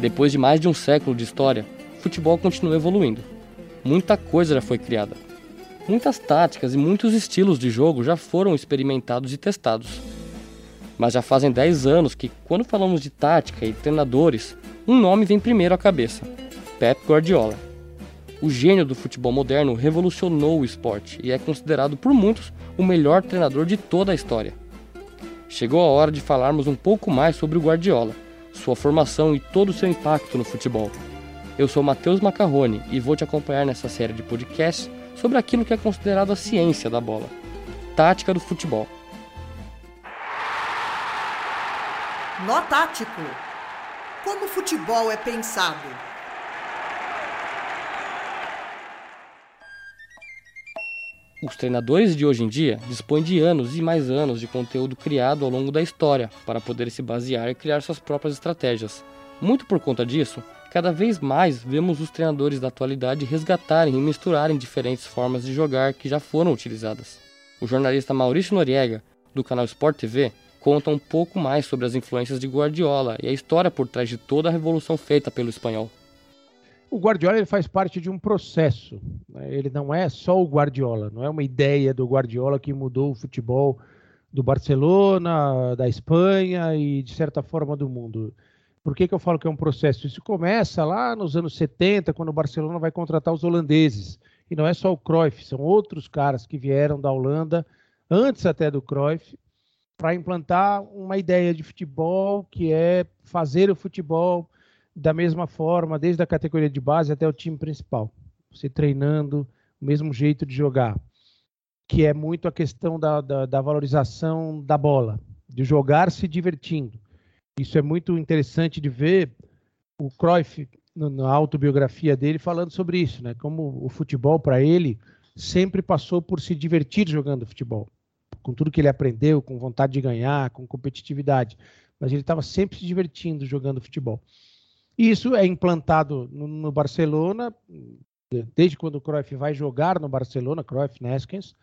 Depois de mais de um século de história, o futebol continua evoluindo. Muita coisa já foi criada. Muitas táticas e muitos estilos de jogo já foram experimentados e testados. Mas já fazem 10 anos que, quando falamos de tática e treinadores, um nome vem primeiro à cabeça: Pep Guardiola. O gênio do futebol moderno revolucionou o esporte e é considerado por muitos o melhor treinador de toda a história. Chegou a hora de falarmos um pouco mais sobre o Guardiola, sua formação e todo o seu impacto no futebol. Eu sou Matheus Macarrone e vou te acompanhar nessa série de podcasts sobre aquilo que é considerado a ciência da bola, tática do futebol. Nó tático. Como o futebol é pensado? Os treinadores de hoje em dia dispõem de anos e mais anos de conteúdo criado ao longo da história para poder se basear e criar suas próprias estratégias. Muito por conta disso, cada vez mais vemos os treinadores da atualidade resgatarem e misturarem diferentes formas de jogar que já foram utilizadas. O jornalista Maurício Noriega, do canal Sport TV, conta um pouco mais sobre as influências de Guardiola e a história por trás de toda a revolução feita pelo espanhol. O Guardiola ele faz parte de um processo. Né? Ele não é só o Guardiola, não é uma ideia do Guardiola que mudou o futebol do Barcelona, da Espanha e, de certa forma, do mundo. Por que, que eu falo que é um processo? Isso começa lá nos anos 70, quando o Barcelona vai contratar os holandeses. E não é só o Cruyff, são outros caras que vieram da Holanda, antes até do Cruyff, para implantar uma ideia de futebol que é fazer o futebol da mesma forma, desde a categoria de base até o time principal. Você treinando, o mesmo jeito de jogar. Que é muito a questão da, da, da valorização da bola, de jogar se divertindo. Isso é muito interessante de ver o Cruyff, na autobiografia dele, falando sobre isso, né? Como o futebol, para ele, sempre passou por se divertir jogando futebol. Com tudo que ele aprendeu, com vontade de ganhar, com competitividade. Mas ele estava sempre se divertindo jogando futebol. Isso é implantado no, no, Barcelona, desde quando o Cruyff vai jogar no Barcelona, Cruyff Neskens,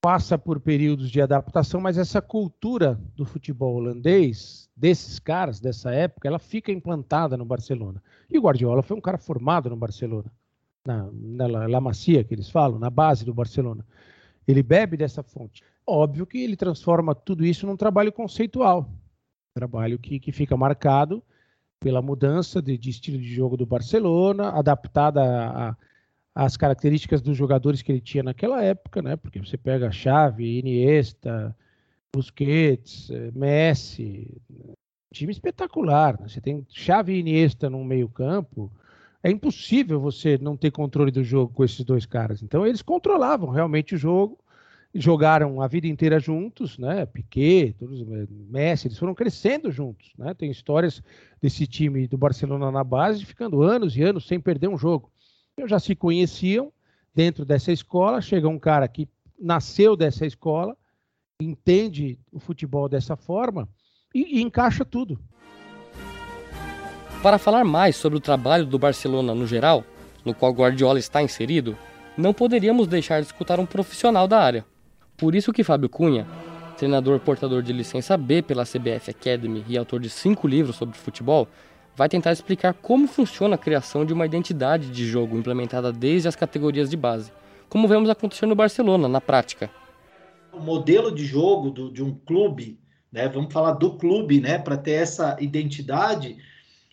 passa por períodos de adaptação, mas essa cultura do futebol holandês, desses caras dessa época, ela fica implantada no Barcelona. E o Guardiola foi um cara formado no Barcelona, na, na La Macia, que eles falam, na base do Barcelona. Ele bebe dessa fonte. Óbvio que ele transforma tudo isso num trabalho conceitual, trabalho que, que fica marcado pela mudança de, de, estilo de jogo do Barcelona, adaptada às características dos jogadores que ele tinha naquela época, né? Porque você pega Xavi, Iniesta, Busquets, eh, Messi, time espetacular. Né? Você tem Xavi e Iniesta no meio-campo. É impossível você não ter controle do jogo com esses dois caras. Então eles controlavam realmente o jogo jogaram a vida inteira juntos, né? Piquet, todos, Messi, eles foram crescendo juntos, né? Tem histórias desse time do Barcelona na base ficando anos e anos sem perder um jogo. Eu já se conheciam dentro dessa escola, chega um cara que nasceu dessa escola, entende o futebol dessa forma e, e encaixa tudo. Para falar mais sobre o trabalho do Barcelona no geral, no qual Guardiola está inserido, não poderíamos deixar de escutar um profissional da área. Por isso que Fábio Cunha, treinador portador de licença B pela CBF Academy e autor de cinco livros sobre futebol, vai tentar explicar como funciona a criação de uma identidade de jogo implementada desde as categorias de base, como vemos acontecer no Barcelona, na prática. O modelo de jogo do, de um clube, né, vamos falar do clube, né, para ter essa identidade,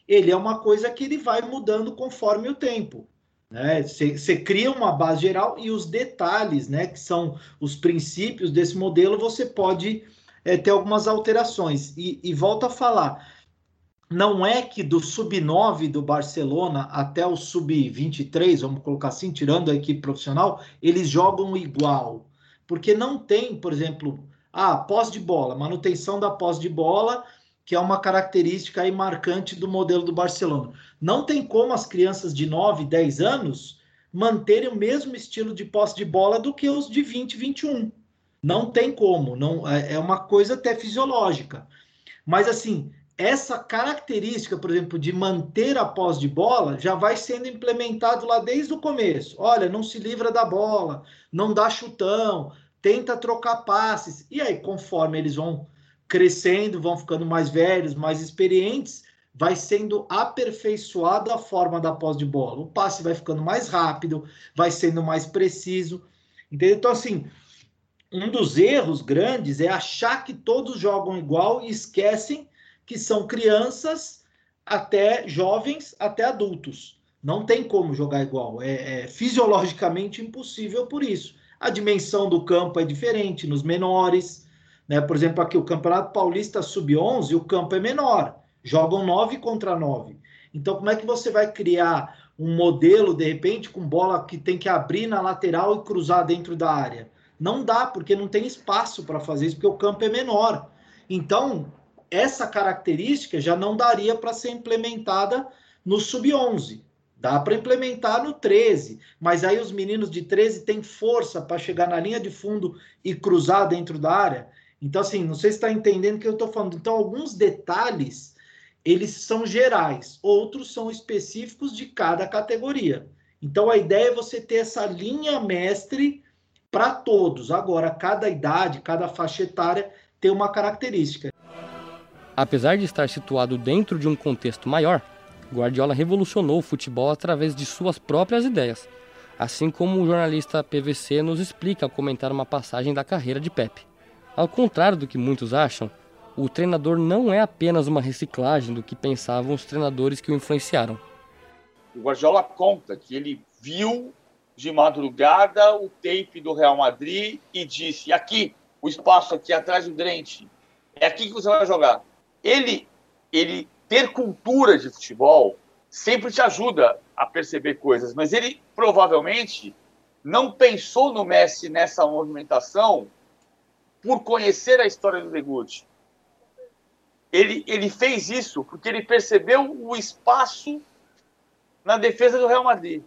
ele é uma coisa que ele vai mudando conforme o tempo. Você né? cria uma base geral e os detalhes, né, que são os princípios desse modelo, você pode é, ter algumas alterações. E, e volto a falar, não é que do sub-9 do Barcelona até o sub-23, vamos colocar assim, tirando a equipe profissional, eles jogam igual. Porque não tem, por exemplo, a ah, pós de bola, manutenção da pós de bola que é uma característica aí marcante do modelo do Barcelona. Não tem como as crianças de 9, 10 anos manterem o mesmo estilo de posse de bola do que os de 20, 21. Não tem como, não é, é uma coisa até fisiológica. Mas assim, essa característica, por exemplo, de manter a posse de bola, já vai sendo implementado lá desde o começo. Olha, não se livra da bola, não dá chutão, tenta trocar passes. E aí, conforme eles vão crescendo, vão ficando mais velhos, mais experientes, vai sendo aperfeiçoada a forma da posse de bola. O passe vai ficando mais rápido, vai sendo mais preciso. Entendeu? Então, assim, um dos erros grandes é achar que todos jogam igual e esquecem que são crianças até jovens, até adultos. Não tem como jogar igual. É, é fisiologicamente impossível por isso. A dimensão do campo é diferente nos menores. Né? Por exemplo, aqui o Campeonato Paulista Sub-11, o campo é menor. Jogam 9 contra 9. Então, como é que você vai criar um modelo, de repente, com bola que tem que abrir na lateral e cruzar dentro da área? Não dá, porque não tem espaço para fazer isso, porque o campo é menor. Então, essa característica já não daria para ser implementada no sub-11. Dá para implementar no 13, mas aí os meninos de 13 têm força para chegar na linha de fundo e cruzar dentro da área. Então, assim, não sei se está entendendo o que eu estou falando. Então, alguns detalhes, eles são gerais, outros são específicos de cada categoria. Então, a ideia é você ter essa linha mestre para todos. Agora, cada idade, cada faixa etária tem uma característica. Apesar de estar situado dentro de um contexto maior, Guardiola revolucionou o futebol através de suas próprias ideias, assim como o jornalista PVC nos explica ao comentar uma passagem da carreira de Pepe. Ao contrário do que muitos acham, o treinador não é apenas uma reciclagem do que pensavam os treinadores que o influenciaram. O Guardiola conta que ele viu de madrugada o tape do Real Madrid e disse: aqui, o espaço aqui atrás do Drente, é aqui que você vai jogar. Ele, ele ter cultura de futebol sempre te ajuda a perceber coisas, mas ele provavelmente não pensou no Messi nessa movimentação por conhecer a história do Deguti. Ele, ele fez isso porque ele percebeu o espaço na defesa do Real Madrid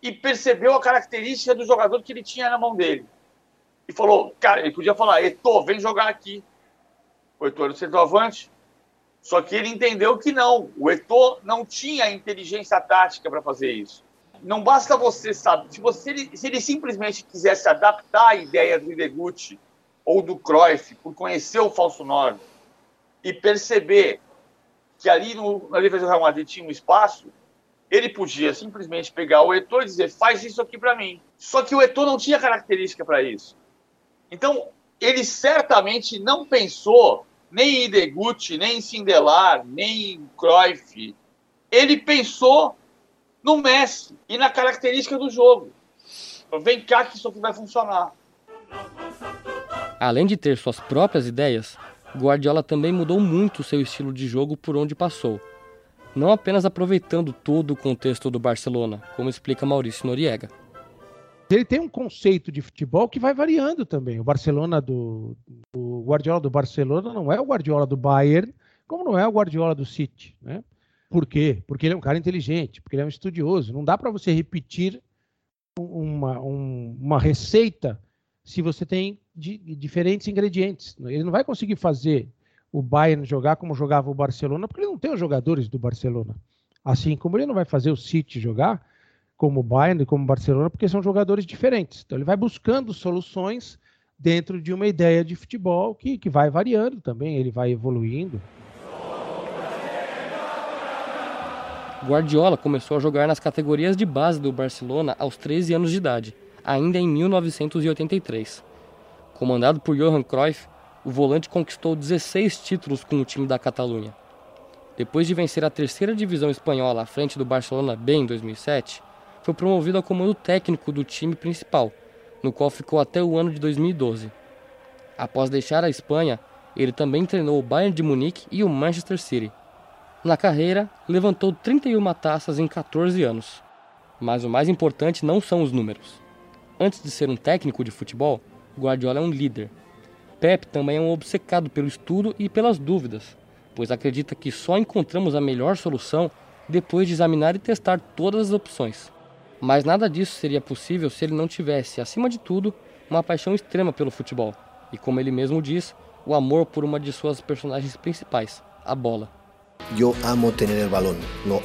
e percebeu a característica do jogador que ele tinha na mão dele. E falou, cara, ele podia falar, Eto'o, vem jogar aqui. O Eto'o era o centroavante. Só que ele entendeu que não. O Eto'o não tinha inteligência tática para fazer isso. Não basta você saber. Se, você, se ele simplesmente quisesse adaptar a ideia do Ideguchi ou do Cruyff por conhecer o falso 9 e perceber que ali no, na defesa do Real Madrid tinha um espaço, ele podia simplesmente pegar o Eto'o e dizer, faz isso aqui para mim. Só que o Eto'o não tinha característica para isso. Então, ele certamente não pensou nem em nem em Sindelar, nem em Cruyff. Ele pensou no Messi e na característica do jogo. Vem cá que isso aqui vai funcionar. Além de ter suas próprias ideias, Guardiola também mudou muito seu estilo de jogo por onde passou não apenas aproveitando todo o contexto do Barcelona, como explica Maurício Noriega. Ele tem um conceito de futebol que vai variando também. O Barcelona do o Guardiola do Barcelona não é o Guardiola do Bayern, como não é o Guardiola do City, né? Por quê? Porque ele é um cara inteligente, porque ele é um estudioso. Não dá para você repetir uma, um, uma receita se você tem de, diferentes ingredientes. Ele não vai conseguir fazer o Bayern jogar como jogava o Barcelona, porque ele não tem os jogadores do Barcelona. Assim como ele não vai fazer o City jogar como o Bayern e como o Barcelona, porque são jogadores diferentes. Então ele vai buscando soluções dentro de uma ideia de futebol que, que vai variando também, ele vai evoluindo. Guardiola começou a jogar nas categorias de base do Barcelona aos 13 anos de idade, ainda em 1983. Comandado por Johan Cruyff, o volante conquistou 16 títulos com o time da Catalunha. Depois de vencer a terceira divisão espanhola à frente do Barcelona B em 2007, foi promovido ao comando técnico do time principal, no qual ficou até o ano de 2012. Após deixar a Espanha, ele também treinou o Bayern de Munique e o Manchester City. Na carreira, levantou 31 taças em 14 anos. Mas o mais importante não são os números. Antes de ser um técnico de futebol, Guardiola é um líder Pep também é um obcecado pelo estudo e pelas dúvidas, pois acredita que só encontramos a melhor solução depois de examinar e testar todas as opções. Mas nada disso seria possível se ele não tivesse, acima de tudo, uma paixão extrema pelo futebol e, como ele mesmo diz, o amor por uma de suas personagens principais, a bola. Eu amo ter o balão, não